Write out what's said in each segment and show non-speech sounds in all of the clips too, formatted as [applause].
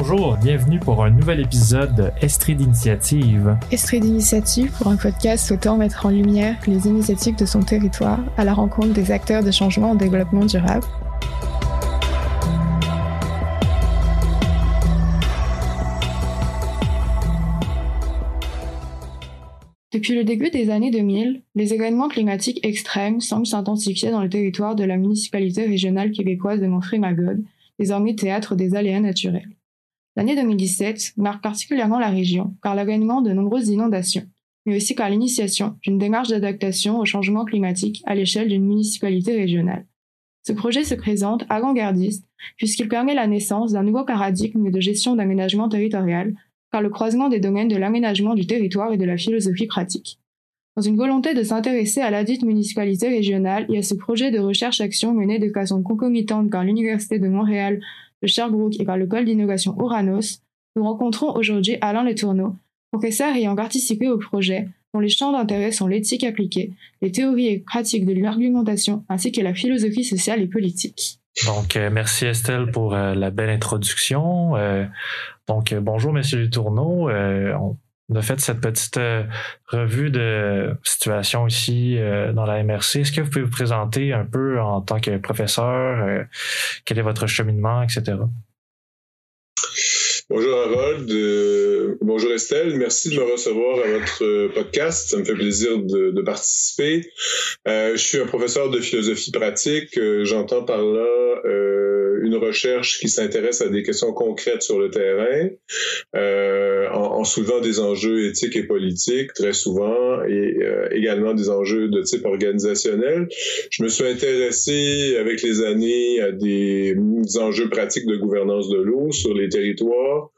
Bonjour, bienvenue pour un nouvel épisode de Estrie d'initiative. Estrie d'initiative pour un podcast souhaitant mettre en lumière les initiatives de son territoire à la rencontre des acteurs de changement en développement durable. Depuis le début des années 2000, les événements climatiques extrêmes semblent s'intensifier dans le territoire de la municipalité régionale québécoise de Montfray-Magog, désormais théâtre des aléas naturels. L'année 2017 marque particulièrement la région par l'avènement de nombreuses inondations, mais aussi par l'initiation d'une démarche d'adaptation au changement climatique à l'échelle d'une municipalité régionale. Ce projet se présente avant-gardiste puisqu'il permet la naissance d'un nouveau paradigme de gestion d'aménagement territorial par le croisement des domaines de l'aménagement du territoire et de la philosophie pratique. Dans une volonté de s'intéresser à la dite municipalité régionale et à ce projet de recherche-action mené de façon concomitante par l'Université de Montréal, de Sherbrooke et par le pôle d'innovation Oranos, nous rencontrons aujourd'hui Alain Letourneau, professeur ayant participé au projet, dont les champs d'intérêt sont l'éthique appliquée, les théories et pratiques de l'argumentation, ainsi que la philosophie sociale et politique. Donc, euh, merci Estelle pour euh, la belle introduction. Euh, donc, bonjour Monsieur Letourneau. On, on a fait cette petite revue de situation ici dans la MRC. Est-ce que vous pouvez vous présenter un peu en tant que professeur? quel est votre cheminement, etc.? Bonjour Harold, euh, bonjour Estelle, merci de me recevoir à votre podcast, ça me fait plaisir de, participer. Euh, je suis un professeur de philosophie pratique, euh, j'entends par là euh, une recherche qui s'intéresse à des questions concrètes sur le terrain, en, en, soulevant des enjeux éthiques et politiques très souvent, et également des enjeux de type organisationnel. Je me suis intéressé avec les années à des, des enjeux pratiques de gouvernance de l'eau sur les territoires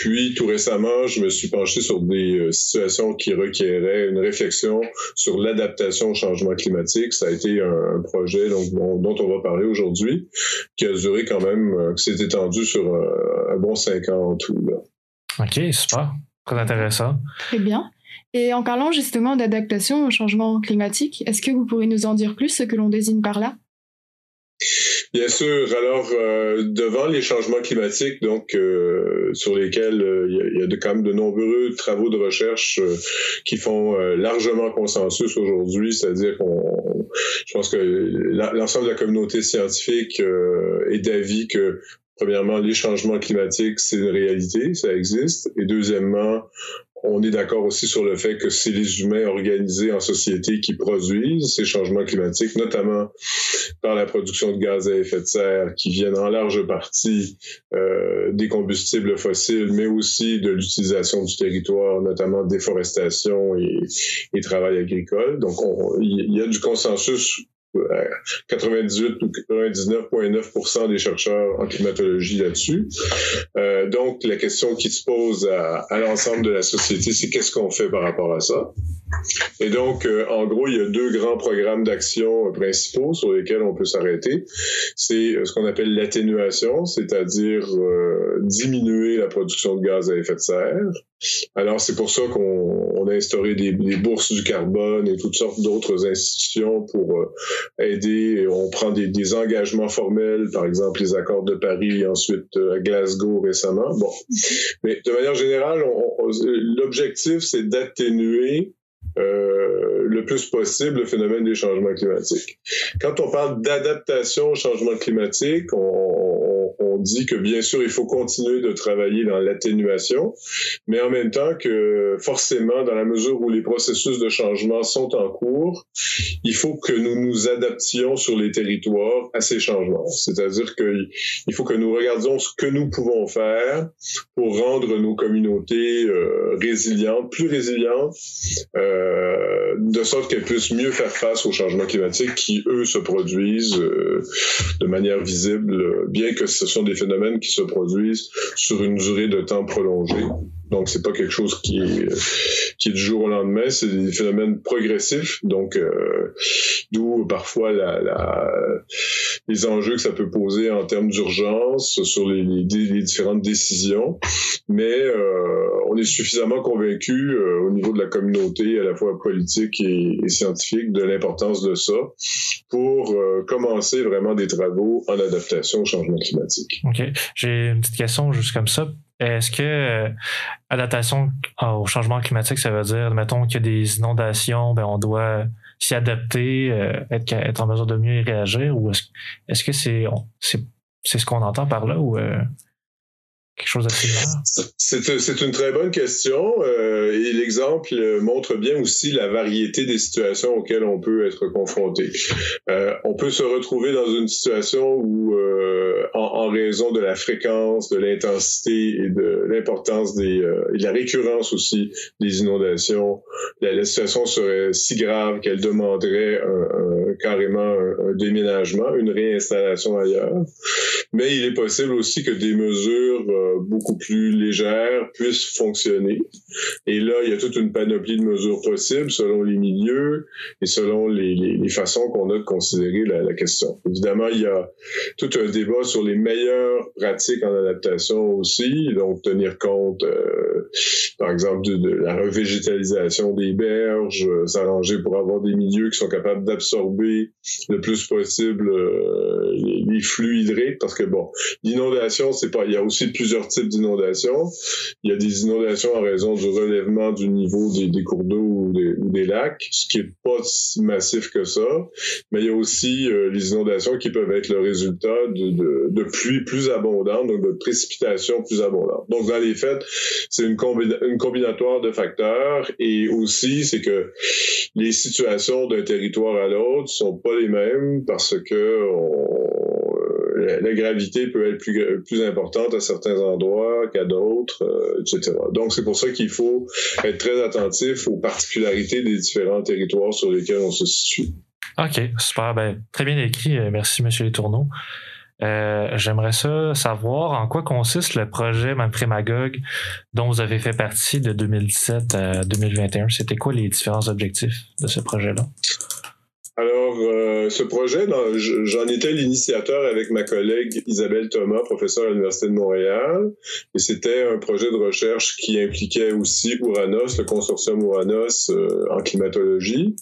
puis tout récemment, je me suis penché sur des euh, situations qui requéraient une réflexion sur l'adaptation au changement climatique. Ça a été un, projet donc, dont, on va parler aujourd'hui, qui a duré quand même, euh, qui s'est étendu sur euh, un, bon cinq ans en tout. OK, super. Très intéressant. Très bien. Et en parlant justement d'adaptation au changement climatique, est-ce que vous pourriez nous en dire plus ce que l'on désigne par là? Bien sûr. Alors, euh, devant les changements climatiques, donc euh, sur lesquels euh, il y, a, quand même de nombreux travaux de recherche qui font largement consensus aujourd'hui, c'est-à-dire qu'on, je pense que l'ensemble de la communauté scientifique est d'avis que Premièrement, les changements climatiques, c'est une réalité, ça existe. Et deuxièmement, on est d'accord aussi sur le fait que c'est les humains organisés en société qui produisent ces changements climatiques, notamment par la production de gaz à effet de serre qui viennent en large partie euh, des combustibles fossiles, mais aussi de l'utilisation du territoire, notamment déforestation et, et travail agricole. Donc, il y a du consensus 98 ou 99,9 des chercheurs en climatologie là-dessus. Euh, donc, la question qui se pose à l'ensemble de la société, c'est qu'est-ce qu'on fait par rapport à ça? Et donc, euh, en gros, il y a deux grands programmes d'action principaux sur lesquels on peut s'arrêter. C'est euh, ce qu'on appelle l'atténuation, c'est-à-dire euh, diminuer la production de gaz à effet de serre. Alors, c'est pour ça qu'on a instauré des, des, bourses du carbone et toutes sortes d'autres institutions pour aider. On prend des, des, engagements formels, par exemple les accords de Paris, ensuite à Glasgow récemment. Bon, mais de manière générale, l'objectif, c'est d'atténuer euh, le plus possible le phénomène des changements climatiques. Quand on parle d'adaptation au changement climatique, on, dit que bien sûr, il faut continuer de travailler dans l'atténuation, mais en même temps que forcément, dans la mesure où les processus de changement sont en cours, il faut que nous nous adaptions sur les territoires à ces changements. C'est-à-dire qu'il faut que nous regardions ce que nous pouvons faire pour rendre nos communautés euh, résilientes, plus résilientes, euh, de sorte qu'elles puissent mieux faire face aux changements climatiques qui, eux, se produisent euh, de manière visible, bien que ce sont des phénomènes qui se produisent sur une durée de temps prolongée. Donc, c'est pas quelque chose qui est, qui est du jour au lendemain, c'est des phénomènes progressifs. Donc, euh, d'où parfois les enjeux que ça peut poser en termes d'urgence sur les, différentes décisions. Mais euh, on est suffisamment convaincu euh, au niveau de la communauté, à la fois politique et, et scientifique, de l'importance de ça pour euh, commencer vraiment des travaux en adaptation au changement climatique. OK. J'ai une petite question juste comme ça. Est-ce que euh, adaptation au changement climatique, ça veut dire, mettons qu'il y a des inondations, ben on doit s'y adapter, euh, être, être, en mesure de mieux y réagir, ou est-ce est -ce que c'est c'est ce qu'on entend par là ou euh, quelque chose similaire? C'est une très bonne question euh, et l'exemple montre bien aussi la variété des situations auxquelles on peut être confronté. Euh, on peut se retrouver dans une situation où, euh, en, raison de la fréquence, de l'intensité et de l'importance des et de la récurrence aussi des inondations, la, situation serait si grave qu'elle demanderait carrément un, déménagement, une réinstallation ailleurs. Mais il est possible aussi que des mesures beaucoup plus légères puissent fonctionner. Et là, il y a toute une panoplie de mesures possibles selon les milieux et selon les, façons qu'on a de considérer la, question. Évidemment, il y a tout un débat sur les meilleures pratiques en adaptation aussi, donc tenir compte, euh, par exemple, de, la revégétalisation des berges, euh, s'arranger pour avoir des milieux qui sont capables d'absorber le plus possible euh, les, les, flux hydriques, parce que bon, l'inondation, c'est pas, il y a aussi plusieurs types d'inondations. Il y a des inondations en raison du relèvement du niveau des, cours d'eau ou des, lacs, ce qui est pas si massif que ça. Mais il y a aussi euh, les inondations qui peuvent être le résultat de, pluies plus abondantes, donc de précipitations plus abondantes. Donc dans les faits, c'est une, combina une combinatoire de facteurs et aussi c'est que les situations d'un territoire à l'autre sont pas les mêmes parce que la, la, gravité peut être plus, plus importante à certains endroits qu'à d'autres, euh, etc. Donc, c'est pour ça qu'il faut être très attentif aux particularités des différents territoires sur lesquels on se situe. OK, super. Ben, très bien écrit. Merci, M. Letourneau. Euh, J'aimerais ça savoir en quoi consiste le projet Manfrémagogue dont vous avez fait partie de 2017 à 2021. C'était quoi les différents objectifs de ce projet-là? Alors, euh, ce projet, j'en étais l'initiateur avec ma collègue Isabelle Thomas, professeure à l'Université de Montréal. Et c'était un projet de recherche qui impliquait aussi Uranos, le consortium Uranos euh, en climatologie.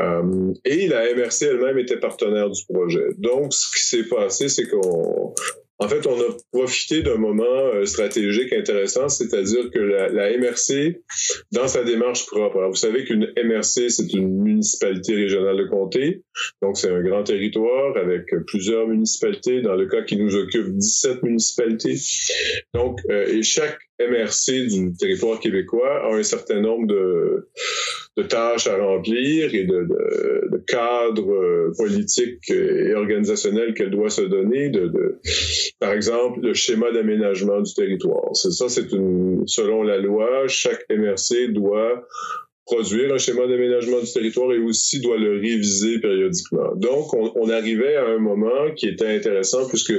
Euh, et la MRC elle-même était partenaire du projet. Donc, ce qui s'est passé, c'est qu'on en fait, on a profité d'un moment euh, stratégique intéressant, c'est-à-dire que la, MRC, dans sa démarche propre, vous savez qu'une MRC, c'est une municipalité régionale de comté, donc c'est un grand territoire avec plusieurs municipalités, dans le cas qui nous occupe 17 municipalités. Donc, euh, et chaque MRC du territoire québécois a un certain nombre de, tâches à remplir et de, cadres euh, politiques et organisationnels qu'elle doit se donner. Par exemple, le schéma d'aménagement du territoire. Ça, c'est selon la loi, chaque MRC doit produire un schéma d'aménagement du territoire et aussi doit le réviser périodiquement. Donc, on, arrivait à un moment qui était intéressant puisque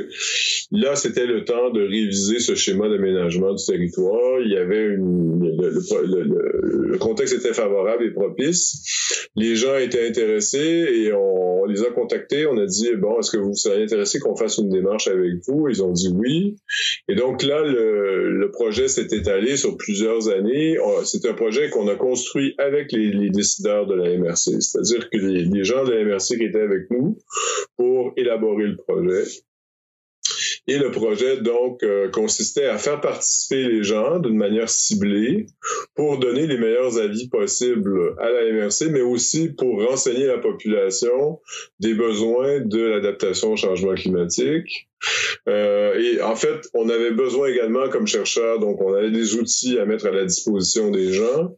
là, c'était le temps de réviser ce schéma d'aménagement du territoire. Il y avait une, le, contexte était favorable et propice. Les gens étaient intéressés et on les a contactés. On a dit, bon, est-ce que vous seriez intéressé qu'on fasse une démarche avec vous? Ils ont dit oui. Et donc là, le, projet s'est étalé sur plusieurs années. C'est un projet qu'on a construit avec les, décideurs de la MRC, c'est-à-dire que les, gens de la MRC étaient avec nous pour élaborer le projet. Et le projet, donc, euh, consistait à faire participer les gens d'une manière ciblée pour donner les meilleurs avis possibles à la MRC, mais aussi pour renseigner la population des besoins de l'adaptation au changement climatique, euh, et en fait, on avait besoin également comme chercheurs, donc on avait des outils à mettre à la disposition des gens,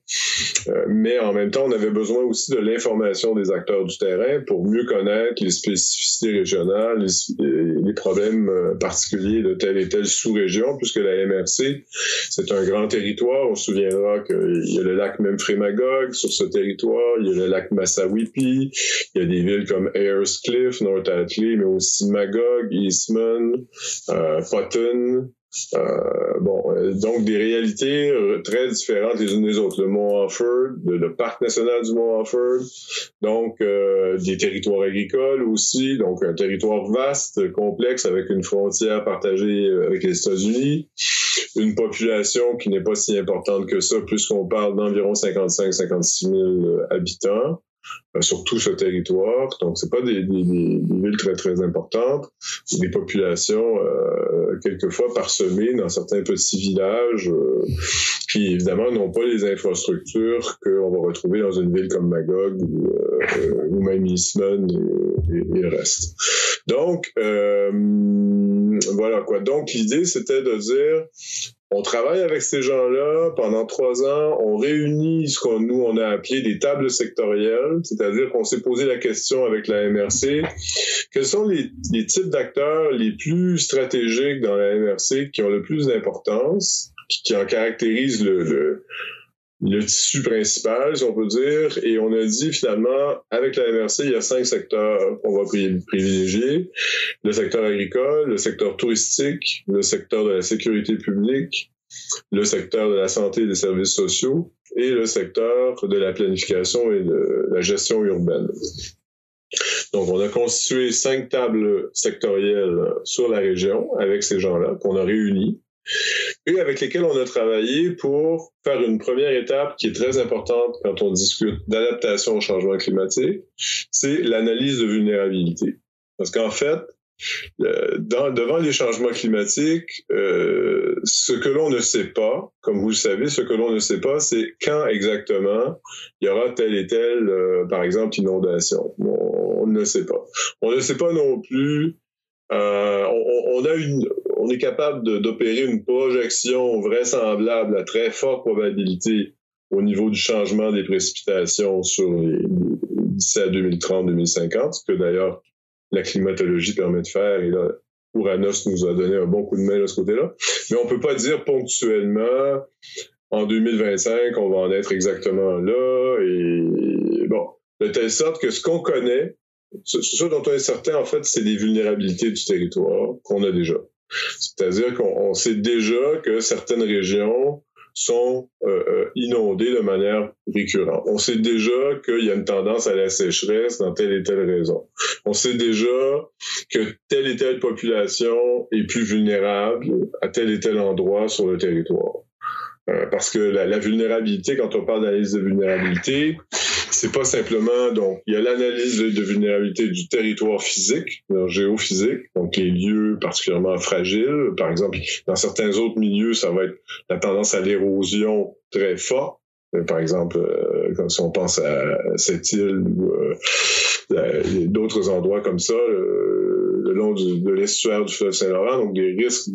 euh, mais en même temps, on avait besoin aussi de l'information des acteurs du terrain pour mieux connaître les spécificités régionales, les, problèmes euh, particuliers de telle et telle sous-région, puisque la MRC, c'est un grand territoire. On se souviendra qu'il y a le lac Memphremagog sur ce territoire, il y a le lac Massawippi, il y a des villes comme Ayers Cliff, North Atlee, mais aussi Magog, Eastman, euh, Potton, Euh, bon, euh, donc des réalités euh, très différentes les unes des autres. Le Mont Offord, le, parc national du Mont Offord, donc des territoires agricoles aussi, donc un territoire vaste, complexe avec une frontière partagée avec les États-Unis, une population qui n'est pas si importante que ça, puisqu'on parle d'environ 55-56 000 habitants. Euh, sur tout ce territoire. Donc, c'est pas des, des, des, villes très, très importantes. Des populations euh, quelquefois parsemées dans certains petits villages euh, qui, évidemment, n'ont pas les infrastructures qu'on va retrouver dans une ville comme Magog ou, euh, même Eastman et, et, et, le reste. Donc, voilà quoi. Donc, l'idée, c'était de dire on travaille avec ces gens-là pendant trois ans. On réunit ce qu'on nous on a appelé des tables sectorielles, c'est-à-dire qu'on s'est posé la question avec la MRC quels sont les, types d'acteurs les plus stratégiques dans la MRC qui ont le plus d'importance, qui, en caractérisent le, tissu principal, si on peut dire. Et on a dit finalement, avec la MRC, il y a cinq secteurs qu'on va privilégier. Le secteur agricole, le secteur touristique, le secteur de la sécurité publique, le secteur de la santé et des services sociaux et le secteur de la planification et de la gestion urbaine. Donc, on a constitué cinq tables sectorielles sur la région avec ces gens-là qu'on a réunis et avec lesquels on a travaillé pour faire une première étape qui est très importante quand on discute d'adaptation au changement climatique, c'est l'analyse de vulnérabilité. Parce qu'en fait, devant les changements climatiques, euh, ce que l'on ne sait pas, comme vous le savez, ce que l'on ne sait pas, c'est quand exactement il y aura telle et telle, euh, par exemple, inondation. On, on, ne sait pas. On ne sait pas non plus. Euh, on, est capable d'opérer une projection vraisemblable à très forte probabilité au niveau du changement des précipitations sur les, d'ici à 2030-2050, ce que d'ailleurs la climatologie permet de faire. Et là, nous a donné un bon coup de main de ce côté-là. Mais on peut pas dire ponctuellement, en 2025, on va en être exactement là. Et bon, de telle sorte que ce qu'on connaît, ce, dont on est certain, en fait, c'est des vulnérabilités du territoire qu'on a déjà. C'est-à-dire qu'on sait déjà que certaines régions sont euh, euh, inondées de manière récurrente. On sait déjà qu'il y a une tendance à la sécheresse dans telle et telle raison. On sait déjà que telle et telle population est plus vulnérable à tel et tel endroit sur le territoire. Euh, parce que la, vulnérabilité, quand on parle d'analyse de vulnérabilité, c'est pas simplement donc il y a l'analyse de, vulnérabilité du territoire physique, géophysique, donc les lieux particulièrement fragiles. Par exemple, dans certains autres milieux, ça va être la tendance à l'érosion très forte. Euh, par exemple, euh, si on pense à cette île ou euh, d'autres endroits comme ça, le long de l'estuaire du fleuve Saint-Laurent, donc des risques.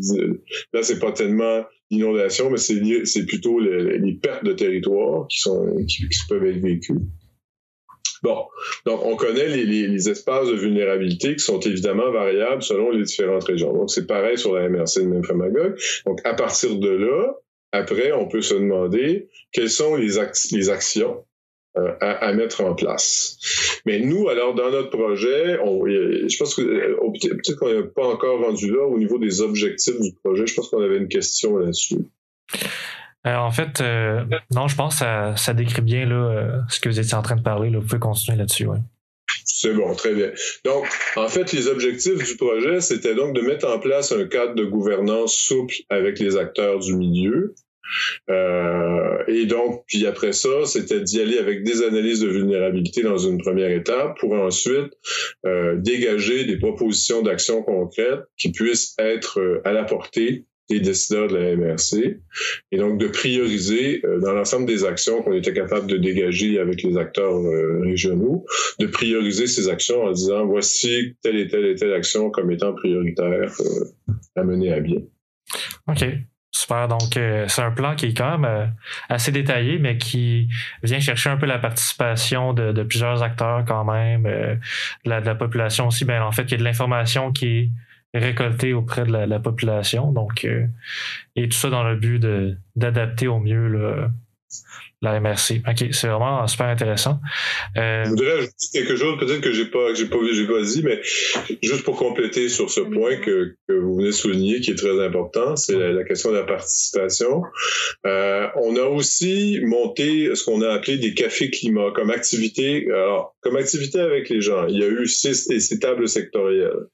Là, c'est pas tellement l'inondation, mais c'est plutôt les, pertes de territoire qui sont qui peuvent être vécues. Bon, donc on connaît les, espaces de vulnérabilité qui sont évidemment variables selon les différentes régions. Donc c'est pareil sur la MRC de Memphremagog. Donc à partir de là, après, on peut se demander quelles sont les, actions euh, à, mettre en place. Mais nous, alors, dans notre projet, je pense que euh, peut-être qu'on n'est pas encore rendu là au niveau des objectifs du projet. Je pense qu'on avait une question là-dessus. Euh, en fait, euh, non, je pense que ça, décrit bien là, euh, ce que vous étiez en train de parler. Vous pouvez continuer là-dessus. C'est bon, très bien. Donc, en fait, les objectifs du projet, c'était donc de mettre en place un cadre de gouvernance souple avec les acteurs du milieu. Et donc, puis après ça, c'était d'y aller avec des analyses de vulnérabilité dans une première étape pour ensuite dégager des propositions d'action concrètes qui puissent être à la portée des décideurs de la MRC, et donc de prioriser euh, dans l'ensemble des actions qu'on était capable de dégager avec les acteurs euh, régionaux, de prioriser ces actions en disant voici telle et telle et telle action comme étant prioritaire euh, à mener à bien. OK. Super. Donc, c'est un plan qui est quand même assez détaillé, mais qui vient chercher un peu la participation de, plusieurs acteurs quand même, de la, de, la, population aussi. Ben, en fait, il y a de l'information qui est récolté auprès de la, population. Donc, euh, et tout ça dans le but d'adapter au mieux la MRC. OK, c'est vraiment super intéressant. Euh, Je voudrais ajouter quelque chose, peut-être que j'ai pas, j'ai pas, j'ai pas dit, mais juste pour compléter sur ce point que, que vous venez de souligner, qui est très important, c'est la, question de la participation. Euh, on a aussi monté ce qu'on a appelé des cafés climat comme activité, alors, comme activité avec les gens. Il y a eu six, ces tables sectorielles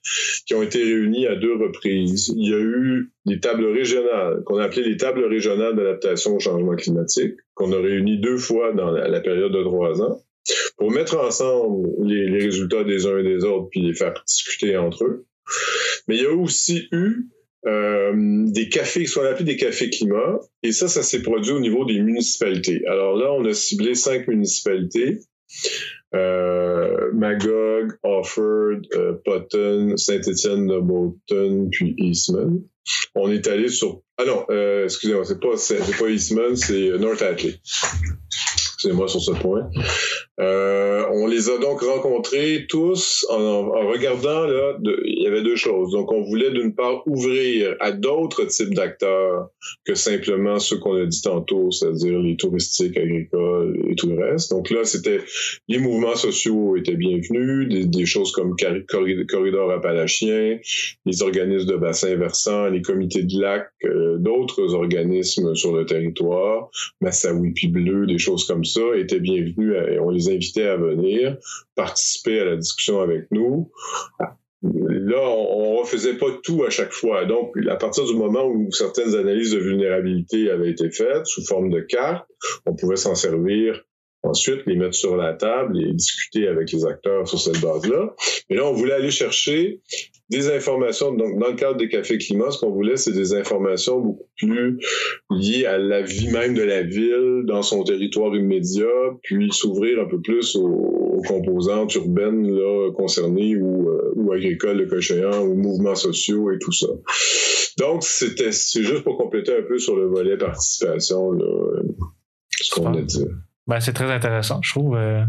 qui ont été réunies à deux reprises. Il y a eu des tables régionales, qu'on a appelées les tables régionales d'adaptation au changement climatique, qu'on a réunies deux fois dans la, période de trois ans, pour mettre ensemble les, résultats des uns et des autres, puis les faire discuter entre eux. Mais il y a aussi eu euh, des cafés, ce qu'on appelle des cafés climat, et ça, ça s'est produit au niveau des municipalités. Alors là, on a ciblé cinq municipalités. Euh, Magog, Offord, euh, Potton, Saint-Étienne de Bolton, puis Eastman. On est allé sur. Ah non, euh, excusez-moi, c'est pas, c'est, pas Eastman, c'est North Atlee excusez-moi sur ce point. Euh, on les a donc rencontrés tous en, regardant, là, il y avait deux choses. Donc, on voulait d'une part ouvrir à d'autres types d'acteurs que simplement ceux qu'on a dit tantôt, c'est-à-dire les touristiques, agricoles et tout le reste. Donc là, c'était les mouvements sociaux étaient bienvenus, des, choses comme corridor appalachien, les organismes de bassin versant, les comités de lac, euh, d'autres organismes sur le territoire, Massawipi Bleu, des choses comme ça, étaient bienvenus et on les invitait à venir participer à la discussion avec nous. Là, on ne refaisait pas tout à chaque fois. Donc, à partir du moment où certaines analyses de vulnérabilité avaient été faites sous forme de cartes, on pouvait s'en servir ensuite, les mettre sur la table et discuter avec les acteurs sur cette base-là. Mais là, on voulait aller chercher des informations. Donc, dans le cadre des cafés climat, ce qu'on voulait, c'est des informations beaucoup plus liées à la vie même de la ville dans son territoire immédiat, puis s'ouvrir un peu plus aux, composantes urbaines là, concernées ou, euh, ou agricoles, le cochéant, ou mouvements sociaux et tout ça. Donc, c'était c'est juste pour compléter un peu sur le volet participation, là, ce qu'on a dit. Ben, c'est très intéressant, je trouve. Euh,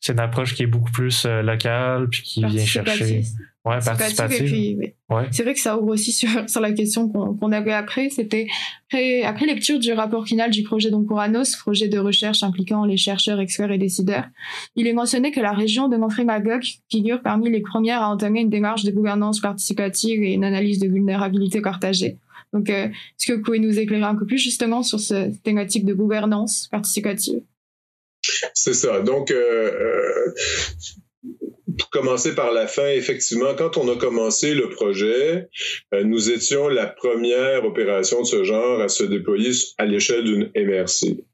c'est une approche qui est beaucoup plus euh, locale puis qui vient chercher. Ouais, participative. ouais. C'est vrai que ça ouvre aussi sur, [laughs] sur la question qu'on avait après. C'était après, après, lecture du rapport final du projet d'Oncuranos, projet de recherche impliquant les chercheurs, experts et décideurs. Il est mentionné que la région de Manfred-Magog figure parmi les premières à entamer une démarche de gouvernance participative et une analyse de vulnérabilité partagée. Donc, euh, est-ce que vous pouvez nous éclairer un peu plus justement sur cette thématique de gouvernance participative? [laughs] c'est ça. Donc, euh, euh, pour commencer par la fin, effectivement, quand on a commencé le projet, euh, nous étions la première opération de ce genre à se déployer à l'échelle d'une MRC.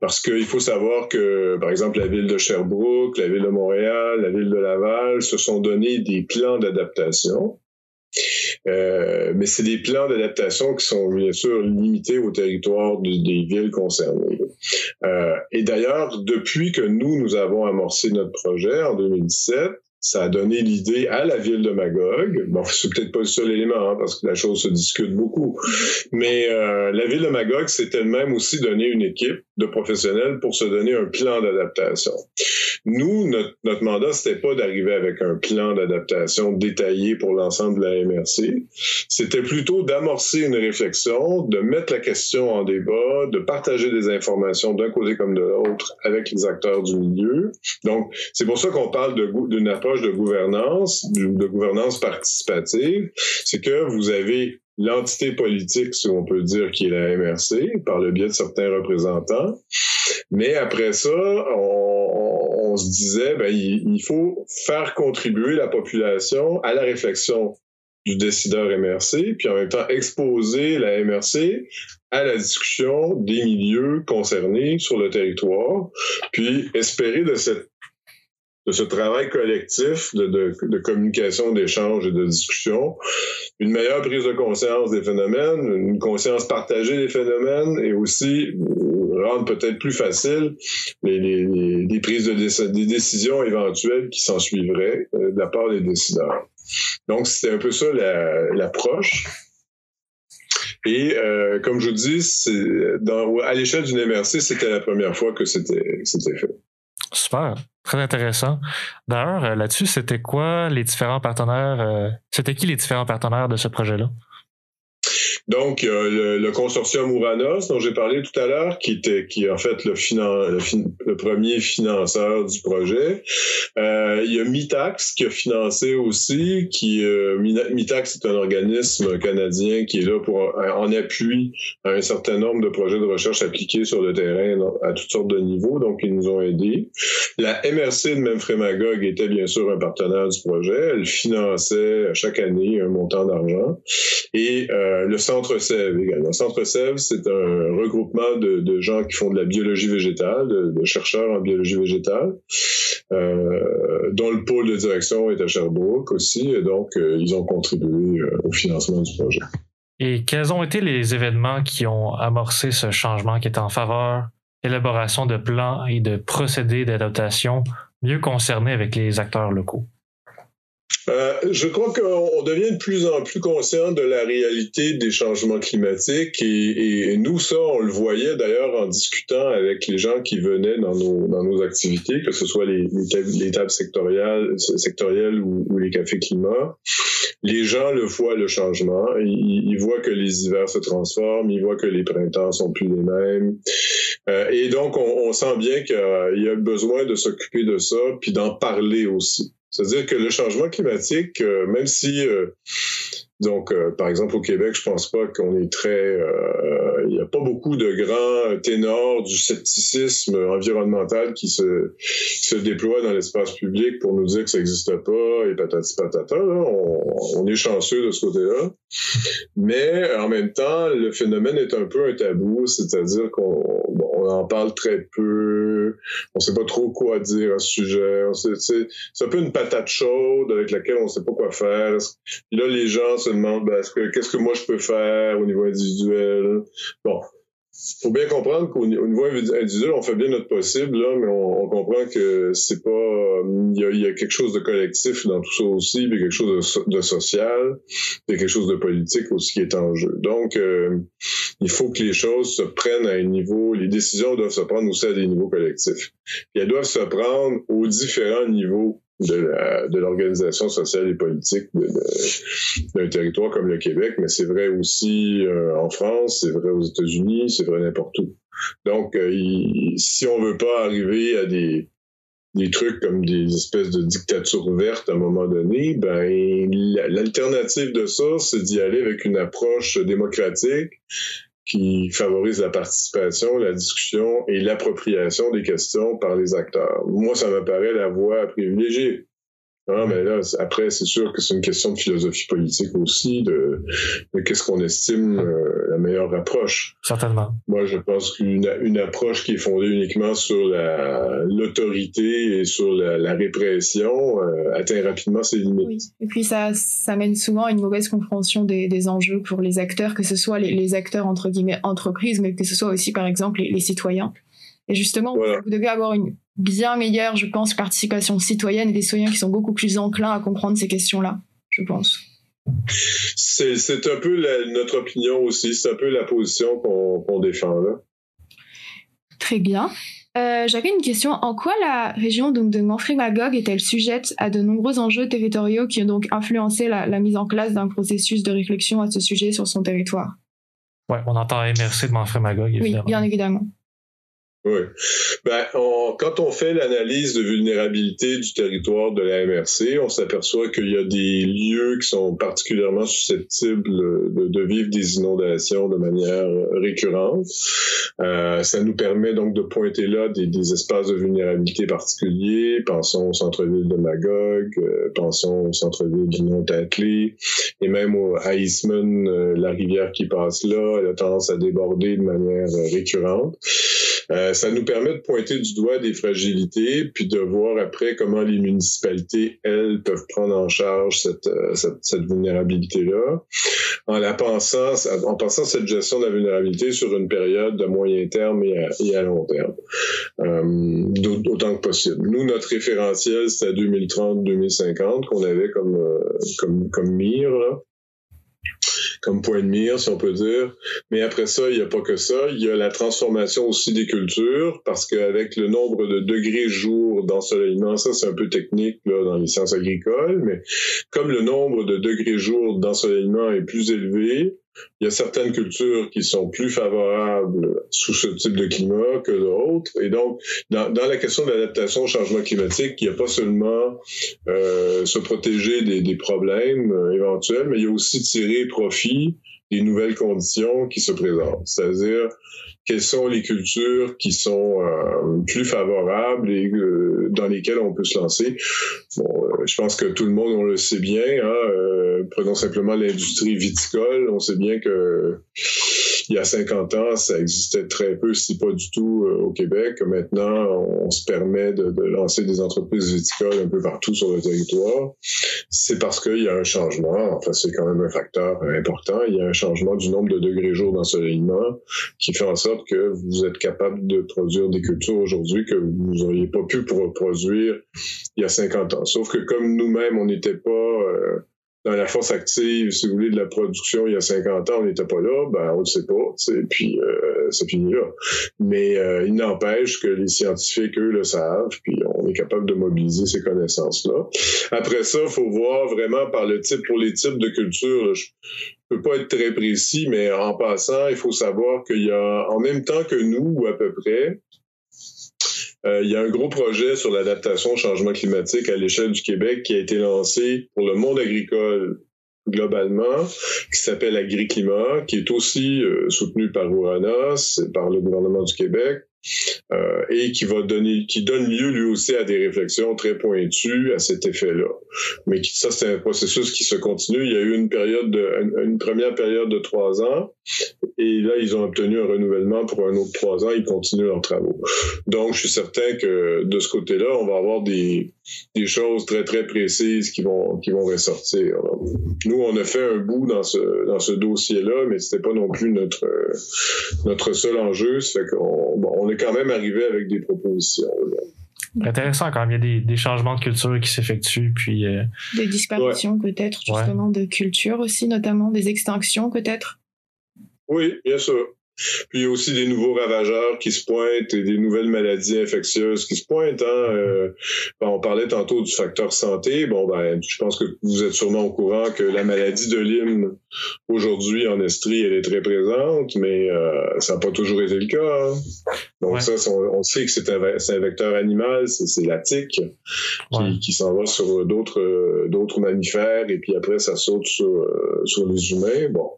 Parce qu'il faut savoir que, par exemple, la ville de Sherbrooke, la ville de Montréal, la ville de Laval se sont donné des plans d'adaptation euh, mais c'est des plans d'adaptation qui sont bien sûr limités au territoire des villes concernées. Euh, et d'ailleurs, depuis que nous, nous avons amorcé notre projet en 2017, ça a donné l'idée à la ville de Magog. Bon, c'est peut-être pas le seul élément, hein, parce que la chose se discute beaucoup. Mais euh, la ville de Magog s'est elle-même aussi donné une équipe de professionnels pour se donner un plan d'adaptation. Nous, notre, notre mandat, c'était pas d'arriver avec un plan d'adaptation détaillé pour l'ensemble de la MRC. C'était plutôt d'amorcer une réflexion, de mettre la question en débat, de partager des informations d'un côté comme de l'autre avec les acteurs du milieu. Donc, c'est pour ça qu'on parle d'une approche de gouvernance, de gouvernance participative. C'est que vous avez l'entité politique, si on peut dire, qui est la MRC, par le biais de certains représentants. Mais après ça, on, se disait, ben, il, faut faire contribuer la population à la réflexion du décideur MRC, puis en même temps exposer la MRC à la discussion des milieux concernés sur le territoire, puis espérer de cette de ce travail collectif de, de, de communication, d'échange et de discussion, une meilleure prise de conscience des phénomènes, une conscience partagée des phénomènes et aussi euh, rendre peut-être plus facile les, les, les prises de des décisions éventuelles qui s'en suivraient euh, de la part des décideurs. Donc, c'était un peu ça l'approche. Et euh, comme je vous dis, dans, à l'échelle d'une MRC, c'était la première fois que c'était fait. Super, très intéressant. D'ailleurs, euh, là-dessus, c'était quoi les différents partenaires, euh, c'était qui les différents partenaires de ce projet-là? Donc, le, le, consortium Ouranos, dont j'ai parlé tout à l'heure, qui était, qui est en fait le, le, premier financeur du projet. Euh, il y a Mitax qui a financé aussi, qui euh, Mitax est un organisme canadien qui est là pour en appui à un certain nombre de projets de recherche appliqués sur le terrain à toutes sortes de niveaux, donc ils nous ont aidés. La MRC de Memphremagog était bien sûr un partenaire du projet. Elle finançait chaque année un montant d'argent. Et euh, le centre Sève également. Centre Sève, c'est un regroupement de, gens qui font de la biologie végétale, de, chercheurs en biologie végétale, euh, dont le pôle de direction est à Sherbrooke aussi, et donc euh, ils ont contribué au financement du projet. Et quels ont été les événements qui ont amorcé ce changement qui est en faveur d'élaboration de plans et de procédés d'adaptation mieux concernés avec les acteurs locaux? Euh, je crois qu'on devient de plus en plus conscient de la réalité des changements climatiques et, et nous, ça, on le voyait d'ailleurs en discutant avec les gens qui venaient dans nos, dans nos activités, que ce soit les, les, tables sectorielles, sectorielles ou, les cafés climat. Les gens le voient, le changement. Ils, ils, voient que les hivers se transforment, ils voient que les printemps sont plus les mêmes. Euh, et donc, on, on sent bien qu'il y a besoin de s'occuper de ça, puis d'en parler aussi. C'est-à-dire que le changement climatique, euh, même si euh, donc, euh, par exemple, au Québec, je pense pas qu'on est très... Euh, il n'y a pas beaucoup de grands ténors du scepticisme environnemental qui se, se déploient dans l'espace public pour nous dire que ça n'existe pas et patati patata. On, est chanceux de ce côté-là. Mais en même temps, le phénomène est un peu un tabou, c'est-à-dire qu'on on en parle très peu, on sait pas trop quoi dire à ce sujet. C'est un peu une patate chaude avec laquelle on sait pas quoi faire. Là, les gens demandent ben, qu'est-ce que moi je peux faire au niveau individuel? Bon, faut bien comprendre qu'au niveau individuel, on fait bien notre possible, là, mais on, comprend que c'est pas. Il y, a, quelque chose de collectif dans tout ça aussi, puis quelque chose de, social, puis quelque chose de politique aussi qui est en jeu. Donc, euh, il faut que les choses se prennent à un niveau. Les décisions doivent se prendre aussi à des niveaux collectifs. Elles doivent se prendre aux différents niveaux de l'organisation sociale et politique d'un territoire comme le Québec, mais c'est vrai aussi euh, en France, c'est vrai aux États-Unis, c'est vrai n'importe où. Donc, euh, si on veut pas arriver à des, des trucs comme des espèces de dictatures vertes à un moment donné, ben l'alternative de ça, c'est d'y aller avec une approche démocratique qui favorise la participation, la discussion et l'appropriation des questions par les acteurs. Moi, ça me paraît la voie privilégiée. Ah, mais là, après, c'est sûr que c'est une question de philosophie politique aussi, de, qu'est-ce qu'on estime euh, la meilleure approche. Certainement. Moi, je pense qu'une une approche qui est fondée uniquement sur l'autorité et sur la, répression euh, atteint rapidement ses limites. Oui. Et puis, ça, ça mène souvent à une mauvaise compréhension des, des enjeux pour les acteurs, que ce soit les, les, acteurs, entre guillemets, entreprises, mais que ce soit aussi, par exemple, les, les citoyens. Et justement, vous devez avoir une bien meilleure, je pense, participation citoyenne et des citoyens qui sont beaucoup plus enclins à comprendre ces questions-là, je pense. C'est un peu notre opinion aussi, c'est un peu la position qu'on défend là. Très bien. Euh, j'avais une question. En quoi la région donc, de Manfred-Magog est-elle sujette à de nombreux enjeux territoriaux qui ont donc influencé la, mise en place d'un processus de réflexion à ce sujet sur son territoire? Oui, on entend MRC de Manfred-Magog, évidemment. Oui, bien évidemment. Oui. Ben, quand on fait l'analyse de vulnérabilité du territoire de la MRC, on s'aperçoit qu'il y a des lieux qui sont particulièrement susceptibles de, de vivre des inondations de manière récurrente. Euh, ça nous permet donc de pointer là des, des espaces de vulnérabilité particuliers. Pensons au centre-ville de Magog, euh, pensons au centre-ville du Mont-Attelé, et même au, à Eastman, euh, la rivière qui passe là, elle a tendance à déborder de manière récurrente. Euh, ça nous permet de pointer du doigt des fragilités, puis de voir après comment les municipalités, elles, peuvent prendre en charge cette, euh, cette, cette vulnérabilité-là, en la pensant, en pensant cette gestion de la vulnérabilité sur une période de moyen terme et à, et à long terme, euh, d'autant que possible. Nous, notre référentiel, c'était 2030-2050 qu'on avait comme, euh, comme, comme mire, là comme point de mire, si on peut dire. Mais après ça, il n'y a pas que ça. Il y a la transformation aussi des cultures, parce qu'avec le nombre de degrés jour d'ensoleillement, ça c'est un peu technique là, dans les sciences agricoles, mais comme le nombre de degrés jour d'ensoleillement est plus élevé, il y a certaines cultures qui sont plus favorables sous ce type de climat que d'autres. Et donc, dans, la question de l'adaptation au changement climatique, il n'y a pas seulement euh, se protéger des, des problèmes euh, éventuels, mais il y a aussi tirer profit des nouvelles conditions qui se présentent. C'est-à-dire, quelles sont les cultures qui sont euh, plus favorables et euh, dans lesquelles on peut se lancer. Bon, euh, je pense que tout le monde on le sait bien. Hein, prenons simplement l'industrie viticole. On sait bien que il y a 50 ans, ça existait très peu, si pas du tout, au Québec. Maintenant, on se permet de, de, lancer des entreprises viticoles un peu partout sur le territoire. C'est parce qu'il y a un changement. Enfin, c'est quand même un facteur important. Il y a un changement du nombre de degrés jour d'ensoleillement qui fait en sorte que vous êtes capable de produire des cultures aujourd'hui que vous n'auriez pas pu produire il y a 50 ans. Sauf que comme nous-mêmes, on n'était pas euh, dans la force active, si vous voulez, de la production il y a 50 ans, on n'était pas là, ben on ne sait pas, et puis euh, ça finit là. Mais euh, il n'empêche que les scientifiques, eux, le savent, puis on est capable de mobiliser ces connaissances-là. Après ça, il faut voir vraiment par le type, pour les types de cultures, peux pas être très précis, mais en passant, il faut savoir qu'il y a, en même temps que nous, ou à peu près, euh, il y a un gros projet sur l'adaptation au changement climatique à l'échelle du Québec qui a été lancé pour le monde agricole globalement, qui s'appelle Agriclimat, qui est aussi euh, soutenu par Ouranos et par le gouvernement du Québec. Euh, et qui va donner, qui donne lieu lui aussi à des réflexions très pointues à cet effet-là. Mais ça, c'est un processus qui se continue. Il y a eu une période, de, une, première période de trois ans, et là, ils ont obtenu un renouvellement pour un autre trois ans. Ils continuent leurs travaux. Donc, je suis certain que de ce côté-là, on va avoir des, choses très très précises qui vont qui vont ressortir. Nous, on a fait un bout dans ce dans ce dossier-là, mais c'était pas non plus notre notre seul enjeu. Ça qu'on bon, on est quand même arrivé avec des propositions. Intéressant quand même. Il y a des, des changements de culture qui s'effectuent, puis euh, des disparitions peut-être justement de culture aussi, notamment des extinctions peut-être? Oui, bien sûr. Puis il y a aussi des nouveaux ravageurs qui se pointent et des nouvelles maladies infectieuses qui se pointent. Hein. Euh, on parlait tantôt du facteur santé. Bon, ben, je pense que vous êtes sûrement au courant que la maladie de Lyme aujourd'hui en Estrie, elle est très présente, mais euh, ça n'a pas toujours été le cas. Hein. Donc ça, on, sait que c'est un, un, vecteur animal, c'est la tique qui, qui s'en va sur d'autres d'autres mammifères et puis après ça saute sur, euh, sur les humains. Bon,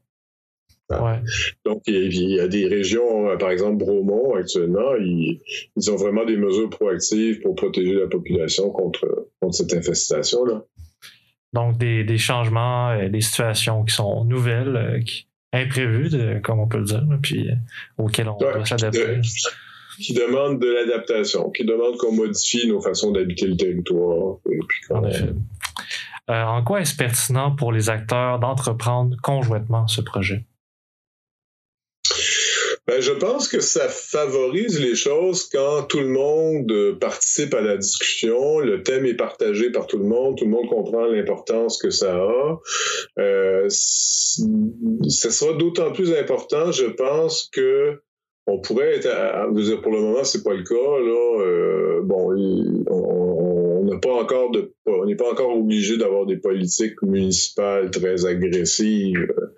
donc, il y a des régions, euh, par exemple Bromont, actuellement, ils, ont vraiment des mesures proactives pour protéger la population contre, contre cette infestation-là. Donc, des, changements, euh, des situations qui sont nouvelles, euh, imprévues, comme on peut le dire, puis auxquelles on doit s'adapter. Qui demandent de l'adaptation, qui demandent qu'on modifie nos façons d'habiter le territoire. en effet. en quoi est-ce pertinent pour les acteurs d'entreprendre conjointement ce projet? Ben, je pense que ça favorise les choses quand tout le monde euh, participe à la discussion, le thème est partagé par tout le monde, tout le monde comprend l'importance que ça a. Euh, ça sera d'autant plus important, je pense, que on pourrait être, à, dire, pour le moment, c'est pas le cas. Là, euh, bon, on on n'est pas encore obligé d'avoir des politiques municipales très agressives euh,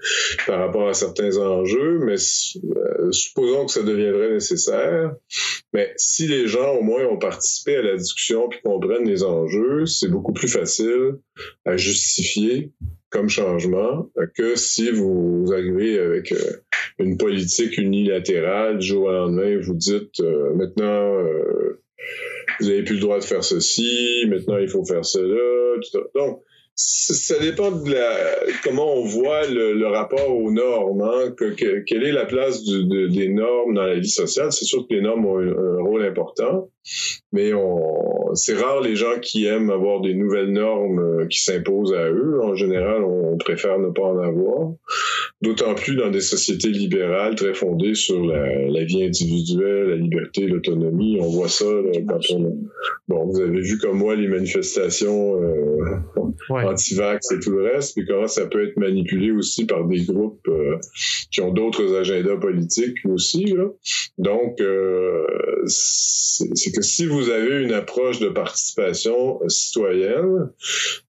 par rapport à certains enjeux, mais euh, supposons que ça deviendrait nécessaire. Mais si les gens au moins ont participé à la discussion puis comprennent les enjeux, c'est beaucoup plus facile à justifier comme changement que si vous arrivez avec euh, une politique unilatérale du jour au lendemain, vous dites maintenant vous n'avez plus le droit de faire ceci, maintenant il faut faire cela. Donc, ça dépend de la, comment on voit le, rapport aux normes. Hein, que, quelle est la place des normes dans la vie sociale? C'est sûr que les normes ont un, rôle important, mais c'est rare les gens qui aiment avoir des nouvelles normes euh, qui s'imposent à eux. En général, on préfère ne pas en avoir. D'autant plus dans des sociétés libérales très fondées sur la, vie individuelle, la liberté, l'autonomie. On voit ça quand on... Bon, vous avez vu comme moi les manifestations euh, anti-vax et tout le reste, puis comment ça peut être manipulé aussi par des groupes euh, qui ont d'autres agendas politiques aussi. Là. Donc, euh, c'est que si vous avez une approche de participation citoyenne,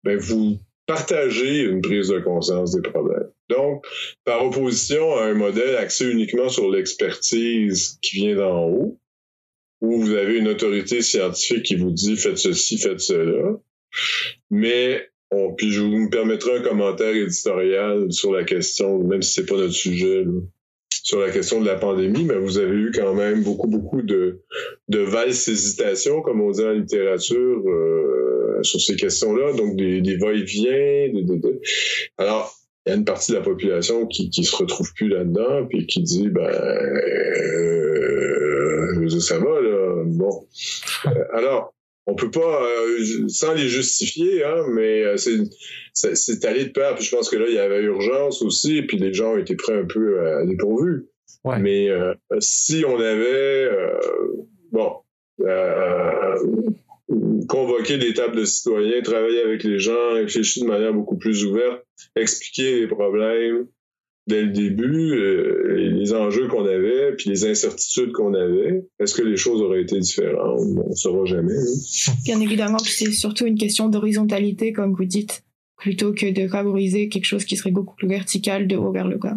ben vous partager une prise de conscience des problèmes. Donc, par opposition à un modèle axé uniquement sur l'expertise qui vient d'en haut, où vous avez une autorité scientifique qui vous dit faites ceci, faites cela, mais on, puis je vous me permettrai un commentaire éditorial sur la question, même si c'est pas notre sujet, sur la question de la pandémie, mais vous avez eu quand même beaucoup, beaucoup de, de valses hésitations, comme on dit en littérature, euh, sur ces questions-là, donc des, des va-et-vient. Alors, il y a une partie de la population qui, qui se retrouve plus là-dedans, puis qui dit, ben, euh, ça va, là. Bon. Euh, alors, on peut pas, euh, sans les justifier, hein, mais euh, c'est allé de pair. Puis je pense que là, il y avait urgence aussi, puis les gens ont été prêts un peu à dépourvu. Mais euh, si on avait, bon, convoqué des tables de citoyens, travailler avec les gens, réfléchir de manière beaucoup plus ouverte, expliquer les problèmes, dès le début, euh, les enjeux qu'on avait, puis les incertitudes qu'on avait, est-ce que les choses auraient été différentes? On ne saura jamais. Hein. Bien évidemment, c'est surtout une question d'horizontalité, comme vous dites, plutôt que de favoriser quelque chose qui serait beaucoup plus vertical de haut vers le bas.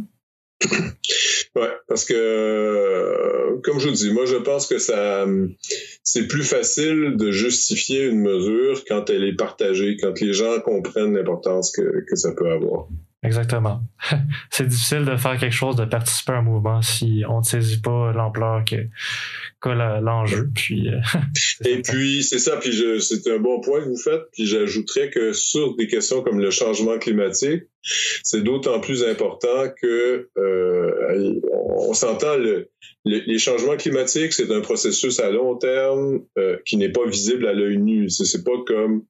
Ouais, parce que, euh, comme je vous dis, moi, je pense que ça, c'est plus facile de justifier une mesure quand elle est partagée, quand les gens comprennent l'importance que, que ça peut avoir. Exactement. [laughs] c'est difficile de faire quelque chose, de participer à un mouvement si on ne saisit pas l'ampleur que qu'a l'enjeu. Puis, euh, [laughs] Et puis, c'est ça, puis c'est un bon point que vous faites. Puis j'ajouterais que sur des questions comme le changement climatique, c'est d'autant plus important que euh, on, s'entend le, les changements climatiques, c'est un processus à long terme euh, qui n'est pas visible à l'œil nu. C'est pas comme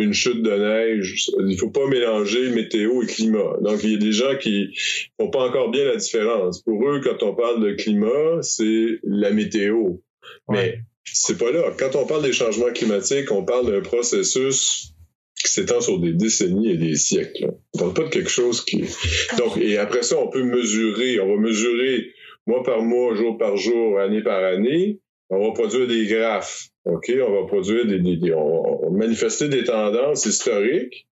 une chute de neige. Il faut pas mélanger météo et climat. Donc, il y a des gens qui font pas encore bien la différence. Pour eux, quand on parle de climat, c'est la météo. Mais c'est pas là. Quand on parle des changements climatiques, on parle d'un processus qui s'étend sur des décennies et des siècles. On parle pas de quelque chose qui... Donc, et après ça, on peut mesurer. On va mesurer mois par mois, jour par jour, année par année. On va produire des graphes. OK, on va produire des, des, on, va manifester des tendances historiques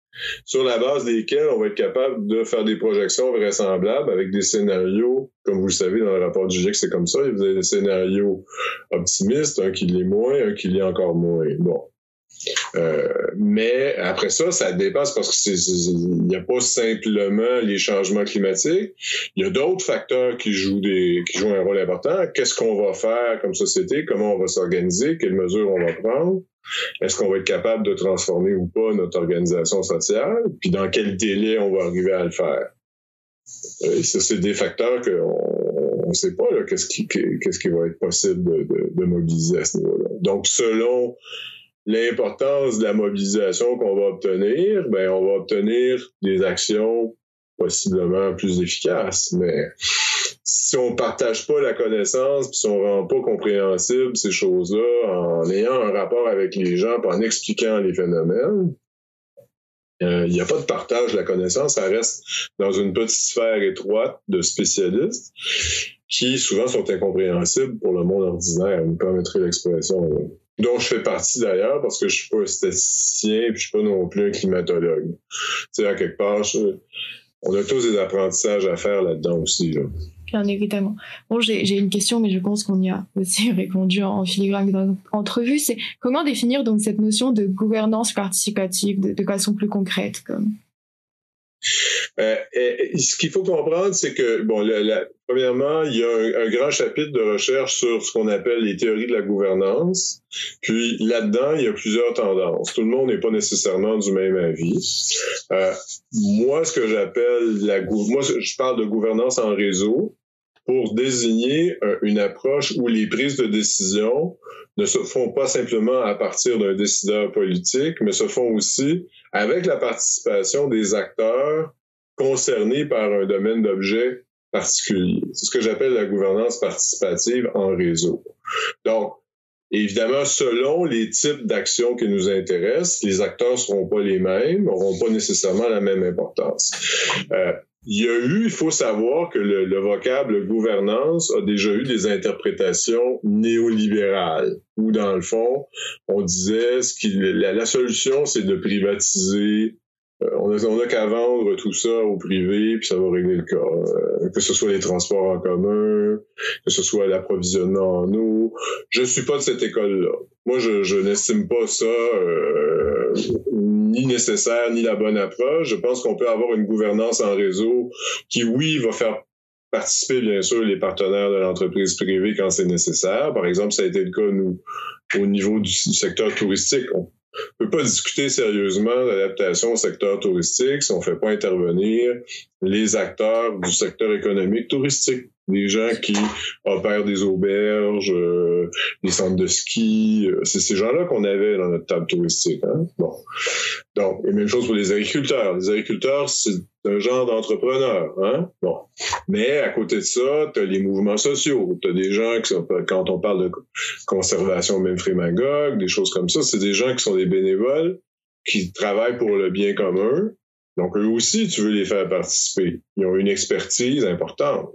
sur la base desquelles on va être capable de faire des projections vraisemblables avec des scénarios, comme vous le savez dans le rapport du GIEC, c'est comme ça, vous avez des scénarios optimistes, un qui l'est moins, un qui l'est encore moins. Bon. Euh, mais après ça, ça dépasse parce qu'il n'y a pas simplement les changements climatiques. Il y a d'autres facteurs qui jouent qui jouent un rôle important. Qu'est-ce qu'on va faire comme société? Comment on va s'organiser? Quelles mesures on va prendre? Est-ce qu'on va être capable de transformer ou pas notre organisation sociale? Puis dans quel délai on va arriver à le faire? Euh, ça, c'est des facteurs qu'on ne sait pas qu'est-ce qui, va être possible de mobiliser à ce niveau-là. Donc, selon l'importance de la mobilisation qu'on va obtenir, ben on va obtenir des actions possiblement plus efficaces. Mais si on partage pas la connaissance, puis si on rend pas compréhensible ces choses-là en ayant un rapport avec les gens, en expliquant les phénomènes, euh, il n'y a pas de partage de la connaissance, ça reste dans une petite sphère étroite de spécialistes qui souvent sont incompréhensibles pour le monde ordinaire, vous me permettrez l'expression dont je fais partie d'ailleurs parce que je suis pas un statisticien puis je suis pas non plus un climatologue. Tu sais, à quelque part, on a tous des apprentissages à faire là-dedans aussi. Là. Bien évidemment. Bon, j'ai une question, mais je pense qu'on y a aussi [laughs] répondu en filigrane dans notre entrevue. C'est comment définir donc cette notion de gouvernance participative de, de façon plus concrète comme? Euh, ce qu'il faut comprendre, c'est que, bon, la, premièrement, il y a un, grand chapitre de recherche sur ce qu'on appelle les théories de la gouvernance. Puis là-dedans, il y a plusieurs tendances. Tout le monde n'est pas nécessairement du même avis. Euh, moi, ce que j'appelle la moi, je parle de gouvernance en réseau pour désigner euh, une approche où les prises de décision ne se font pas simplement à partir d'un décideur politique, mais se font aussi avec la participation des acteurs concernés par un domaine d'objet particulier. C'est ce que j'appelle la gouvernance participative en réseau. Donc, Évidemment, selon les types d'actions qui nous intéressent, les acteurs seront pas les mêmes, n'auront pas nécessairement la même importance. Euh, il y a eu, il faut savoir que le, vocable gouvernance a déjà eu des interprétations néolibérales, où dans le fond, on disait ce la, solution, c'est de privatiser. Euh, on a, qu'à vendre tout ça au privé, puis ça va régler le cas. Euh, que ce soit les transports en commun, que ce soit l'approvisionnement en eau. Je suis pas de cette école-là. Moi, je, n'estime pas ça euh, ni nécessaire, ni la bonne approche. Je pense qu'on peut avoir une gouvernance en réseau qui, oui, va faire participer, bien sûr, les partenaires de l'entreprise privée quand c'est nécessaire. Par exemple, ça a été le cas, nous, au niveau du, secteur touristique. On peut pas discuter sérieusement d'adaptation au secteur touristique si on fait pas intervenir les acteurs du secteur économique touristique des gens qui opèrent des auberges, euh, des centres de ski. Euh, c'est ces gens-là qu'on avait dans notre table touristique. Hein? Bon. Donc, et même chose pour les agriculteurs. Les agriculteurs, c'est un genre d'entrepreneur. Hein? Bon. Mais à côté de ça, tu as les mouvements sociaux. Tu as des gens qui sont, quand on parle de conservation même frémagogue, des choses comme ça, c'est des gens qui sont des bénévoles, qui travaillent pour le bien commun. Donc, eux aussi, tu veux les faire participer. Ils ont une expertise importante.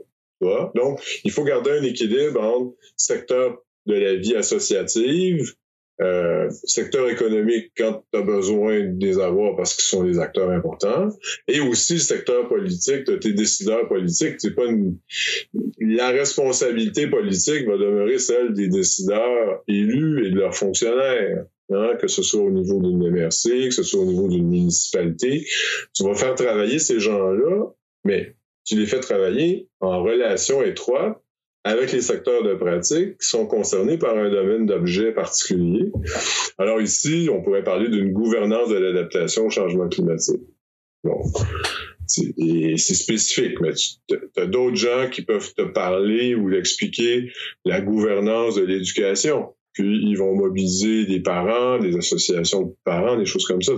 Donc, il faut garder un équilibre entre secteur de la vie associative, euh, secteur économique quand tu as besoin de les avoir parce qu'ils sont des acteurs importants, et aussi secteur politique, de tes décideurs politiques. C'est pas. La responsabilité politique va demeurer celle des décideurs élus et de leurs fonctionnaires. Que ce soit au niveau d'une MRC, que ce soit au niveau d'une municipalité. Tu vas faire travailler ces gens-là, mais tu les fais travailler en relation étroite avec les secteurs de pratique qui sont concernés par un domaine d'objet particulier. Alors ici, on pourrait parler d'une gouvernance de l'adaptation au changement climatique. Bon. C'est spécifique, mais tu as d'autres gens qui peuvent te parler ou expliquer la gouvernance de l'éducation. Puis ils vont mobiliser des parents, des associations de parents, des choses comme ça.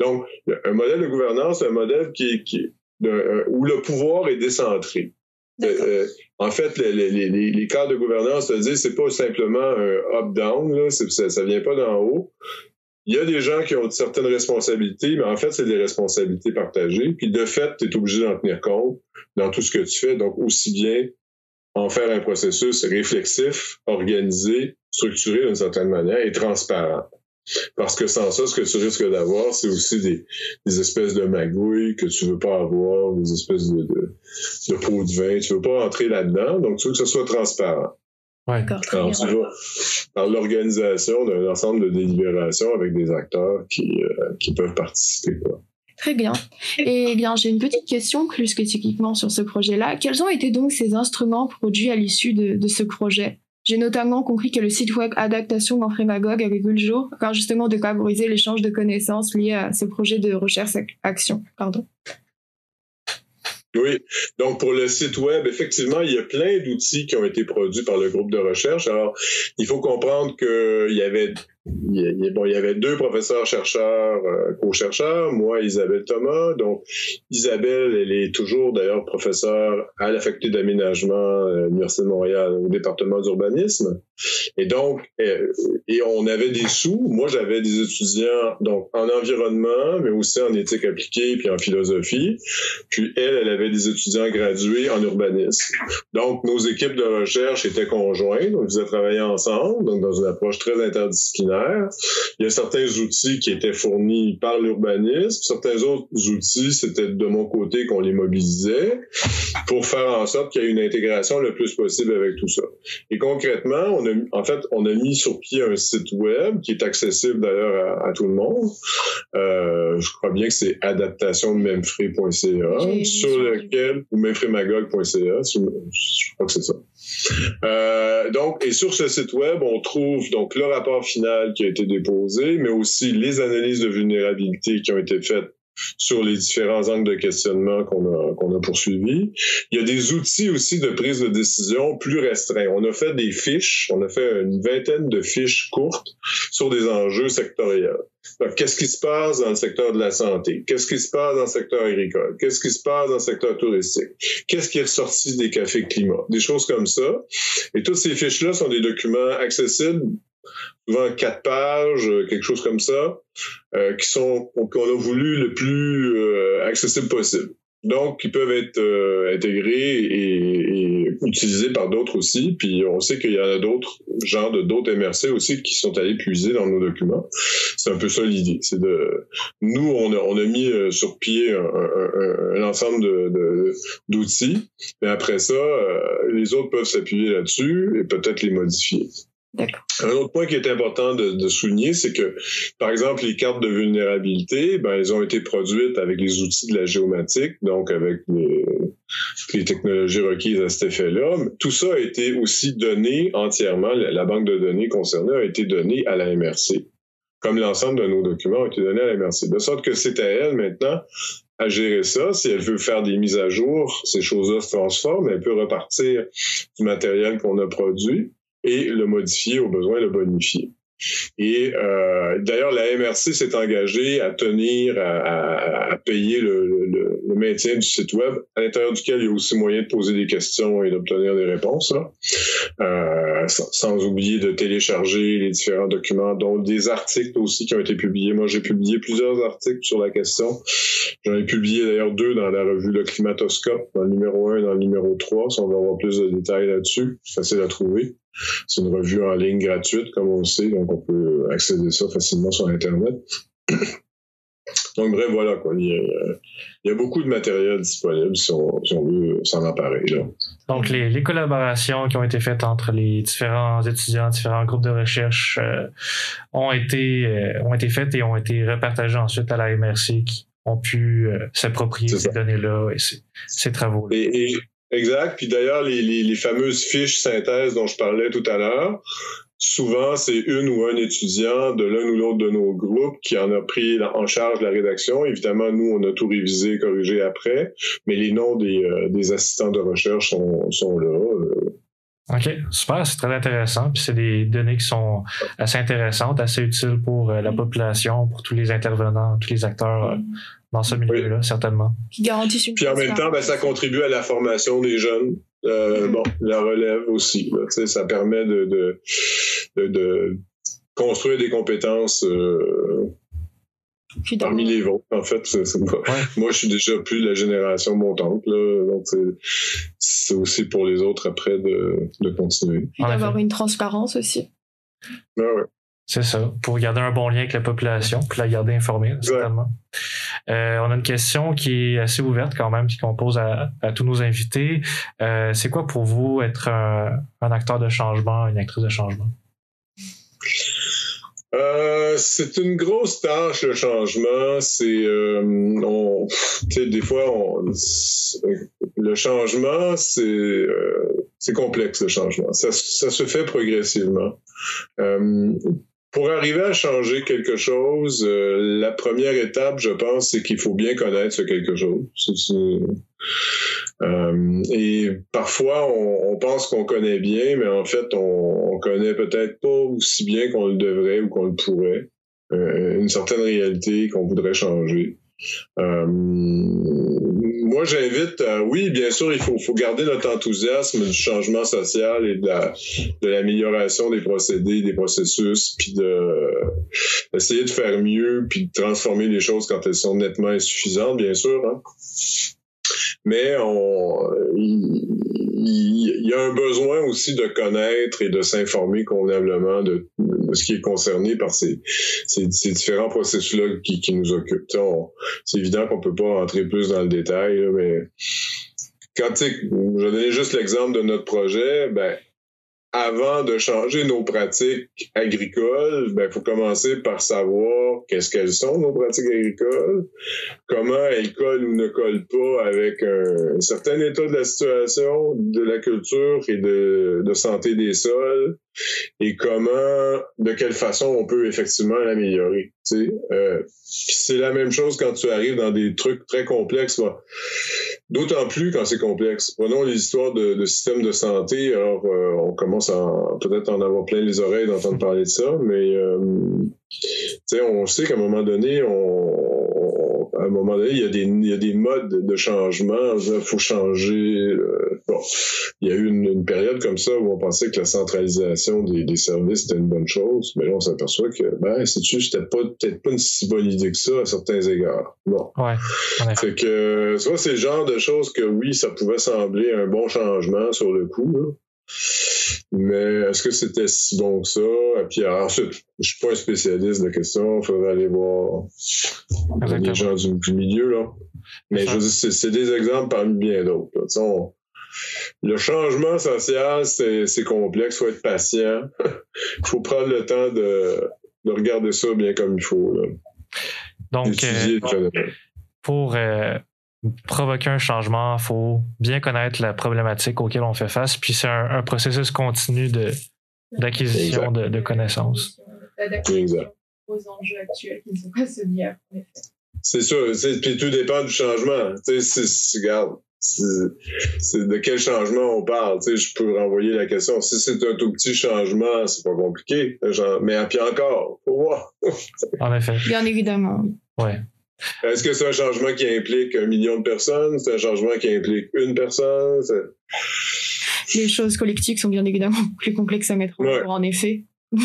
Donc, un modèle de gouvernance, c'est un modèle qui, qui, euh, où le pouvoir est décentré. Euh, euh, en fait, les, les, les, cadres de gouvernance, cest c'est pas simplement un up-down, ça, ça vient pas d'en haut. Il y a des gens qui ont certaines responsabilités, mais en fait, c'est des responsabilités partagées. Puis de fait, tu es obligé d'en tenir compte dans tout ce que tu fais. Donc, aussi bien en faire un processus réflexif, organisé, structuré d'une certaine manière et transparent. Parce que sans ça, ce que tu risques d'avoir, c'est aussi des, des, espèces de magouilles que tu veux pas avoir, des espèces de, de, de pots de vin. Tu veux pas entrer là-dedans, donc tu veux que ce soit transparent. Ouais. Alors, tu vas par l'organisation d'un ensemble de délibérations avec des acteurs qui, euh, qui peuvent participer. Quoi. Très bien. Et bien, j'ai une petite question plus spécifiquement sur ce projet-là. Quels ont été donc ces instruments produits à l'issue de, de ce projet? J'ai notamment compris que le site web Adaptation en Frémagogue avait vu le jour, afin justement de favoriser l'échange de connaissances liées à ce projet de recherche-action. Pardon. Oui, donc pour le site web, effectivement, il y a plein d'outils qui ont été produits par le groupe de recherche. Alors, il faut comprendre qu'il y avait il, bon, il y avait deux professeurs chercheurs, euh, co-chercheurs, moi, Isabelle Thomas. Donc, Isabelle, elle est toujours d'ailleurs professeure à la faculté d'aménagement euh, de l'Université de Montréal au département d'urbanisme. Et donc, euh, et on avait des sous. Moi, j'avais des étudiants donc en environnement, mais aussi en éthique appliquée puis en philosophie. Puis elle, elle avait des étudiants gradués en urbanisme. Donc, nos équipes de recherche étaient conjointes. On faisait travailler ensemble, donc dans une approche très interdisciplinaire il y a certains outils qui étaient fournis par l'urbanisme. Certains autres outils, c'était de mon côté qu'on les mobilisait pour faire en sorte qu'il y ait une intégration le plus possible avec tout ça. Et concrètement, on a, en fait, on a mis sur pied un site web qui est accessible d'ailleurs à, tout le monde. Euh, je crois bien que c'est adaptationmemfree.ca sur lequel ou memfreemagog.ca, je crois que c'est ça. Euh, donc, et sur ce site web, on trouve donc le rapport final qui a été déposé, mais aussi les analyses de vulnérabilité qui ont été faites sur les différents angles de questionnement qu'on a, qu'on a poursuivis. Il y a des outils aussi de prise de décision plus restreints. On a fait des fiches, on a fait une vingtaine de fiches courtes sur des enjeux sectoriels. Qu'est-ce qui se passe dans le secteur de la santé? Qu'est-ce qui se passe dans le secteur agricole? Qu'est-ce qui se passe dans le secteur touristique? Qu'est-ce qui est ressorti des cafés climat? Des choses comme ça. Et toutes ces fiches-là sont des documents accessibles souvent quatre pages, euh, quelque chose comme ça, euh, qui sont qu'on a voulu le plus euh, accessible possible. Donc, qui peuvent être intégrés et, utilisé par d'autres aussi. Puis on sait qu'il y en a d'autres genres de d'autres MRC aussi qui sont allés puiser dans nos documents. C'est un peu ça l'idée. C'est nous on a, mis sur pied un, ensemble d'outils, mais après ça, les autres peuvent s'appuyer là-dessus et peut-être les modifier. Un autre point qui est important de, souligner, c'est que, par exemple, les cartes de vulnérabilité, ben, elles ont été produites avec les outils de la géomatique, donc avec les, technologies requises à cet effet-là. Tout ça a été aussi donné entièrement, la, banque de données concernée a été donnée à la MRC, comme l'ensemble de nos documents ont été donnés à la MRC. De sorte que c'est à elle maintenant à gérer ça. Si elle veut faire des mises à jour, ces choses-là se transforment, elle peut repartir du matériel qu'on a produit et le modifier au besoin, le bonifier. Et euh, d'ailleurs, la MRC s'est engagée à tenir, à, payer le, maintien du site web, à l'intérieur duquel il y a aussi moyen de poser des questions et d'obtenir des réponses, là. Euh, sans, sans, oublier de télécharger les différents documents, dont des articles aussi qui ont été publiés. Moi, j'ai publié plusieurs articles sur la question. J'en ai publié d'ailleurs deux dans la revue Le Climatoscope, dans le numéro 1 et dans le numéro 3, si on veut avoir plus de détails là-dessus. Facile à trouver. C'est une revue en ligne gratuite, comme on le sait, donc on peut accéder à ça facilement sur Internet. [clears throat] Donc, bref, voilà, quoi. Il y, a, beaucoup de matériel disponible si on, veut s'en emparer. Là. Donc, les, collaborations qui ont été faites entre les différents étudiants, différents groupes de recherche euh, ont, été, euh, ont été faites et ont été repartagées ensuite à la MRC qui ont pu euh, s'approprier ces données-là et ces, travaux-là. Exact. Puis d'ailleurs, les, les, les, fameuses fiches synthèse dont je parlais tout à l'heure, souvent c'est une ou un étudiant de l'un ou l'autre de nos groupes qui en a pris en charge la rédaction. Évidemment, nous, on a tout révisé, corrigé après, mais les noms des, euh, des assistants de recherche sont, sont là. Euh. OK, super, c'est très intéressant. Puis c'est des données qui sont assez intéressantes, assez utiles pour euh, la population, pour tous les intervenants, tous les acteurs dans ce milieu-là, certainement. Qui garantissent une Puis en même temps, ben, ça contribue à la formation des jeunes. Euh, mm-hmm. Bon, la relève aussi. Là, ça permet de, de, de, de, construire des compétences euh, parmi les vôtres. En fait, moi, je suis déjà plus de la génération montante. Là, donc, c'est aussi pour les autres après de, de continuer. Puis d'avoir une transparence aussi. Ah ouais. C'est ça, pour garder un bon lien avec la population, puis la garder informée, certainement. Euh, on a une question qui est assez ouverte quand même, qu'on pose à, tous nos invités. Euh, c'est quoi pour vous être un, acteur de changement, une actrice de changement? Euh, c'est une grosse tâche le changement. C'est, on, des fois, on, le changement, c'est, c'est complexe le changement. Ça, ça se fait progressivement pour arriver à changer quelque chose, euh, la première étape, je pense, c'est qu'il faut bien connaître ce quelque chose. Euh, et parfois, on, pense qu'on connaît bien, mais en fait, on, on connaît peut-être pas aussi bien qu'on le devrait ou qu'on le pourrait. Euh, une certaine réalité qu'on voudrait changer. Euh, moi, j'invite, euh, oui, bien sûr, il faut, garder notre enthousiasme du changement social et de l'amélioration des procédés, des processus, puis de d'essayer de faire mieux, puis de transformer les choses quand elles sont nettement insuffisantes, bien sûr. Hein mais on, y a un besoin aussi de connaître et de s'informer convenablement de, ce qui est concerné par ces, différents processus-là qui, nous occupent. C'est évident qu'on peut pas entrer plus dans le détail, mais quand je donner juste l'exemple de notre projet, ben avant de changer nos pratiques agricoles, il ben, faut commencer par savoir qu'est-ce qu'elles sont, nos pratiques agricoles, comment elles collent ou ne collent pas avec un, certain état de la situation, de la culture et de, de santé des sols, et comment, de quelle façon on peut effectivement l'améliorer. Euh, c'est la même chose quand tu arrives dans des trucs très complexes. D'autant plus quand c'est complexe. Prenons les histoires de, de systèmes de santé. Alors, euh, on commence à peut-être en avoir plein les oreilles d'entendre [laughs] parler de ça, mais euh, on sait qu'à un moment donné, on, à un moment donné, il y a des, il y a des modes de changement. Il faut changer. Euh, bon, il y a eu une, période comme ça où on pensait que la centralisation des, des services était une bonne chose, mais là, on s'aperçoit que, ben, c'est juste, c'était pas, peut-être pas une si bonne idée que ça à certains égards. Bon. Ouais. Fait que, soit c'est le genre de choses que oui, ça pouvait sembler un bon changement sur le coup, là. Mais est-ce que c'était si bon que ça? Et puis ensuite, je suis pas un spécialiste de la question, il faudrait aller voir les gens du, milieu. Là. Mais je veux dire, c'est des exemples parmi bien d'autres. Le changement social, c'est complexe, il faut être patient. Il [laughs] faut prendre le temps de, de, regarder ça bien comme il faut. Là. Donc, euh, pour euh, provoquer un changement, il faut bien connaître la problématique auquel on fait face, puis c'est un, processus continu de, d'acquisition de, connaissances. Exact. aux enjeux actuels qui ne sont pas ceux d'hier, en effet. C'est sûr, puis tout dépend du changement. Tu sais, regarde, c'est de quel changement on parle. Tu sais, je peux renvoyer la question. Si c'est un tout petit changement, c'est pas compliqué. mais puis encore, faut voir. en effet. Bien évidemment. Ouais. Est-ce que c'est un changement qui implique un million de personnes? C'est un changement qui implique une personne? Les choses collectives sont bien évidemment [laughs] plus complexes à mettre en œuvre, en effet. [laughs]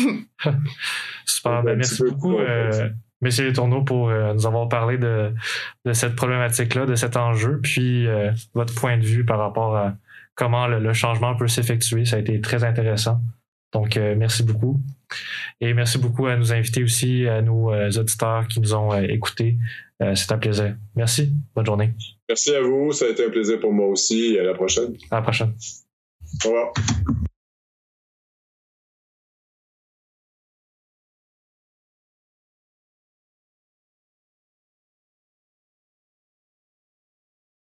Super. Ben, merci beaucoup, euh, messieurs les tourneaux, pour euh, nous avoir parlé de, cette problématique-là, de cet enjeu, puis euh, votre point de vue par rapport à comment le changement peut s'effectuer. Ça a été très intéressant. Donc, merci beaucoup. Et merci beaucoup à nos invités aussi, à nos auditeurs qui nous ont écoutés. Euh, c'est un plaisir. Merci. Bonne journée. Merci à vous. Ça a été un plaisir pour moi aussi. À la prochaine. À la prochaine. Au revoir.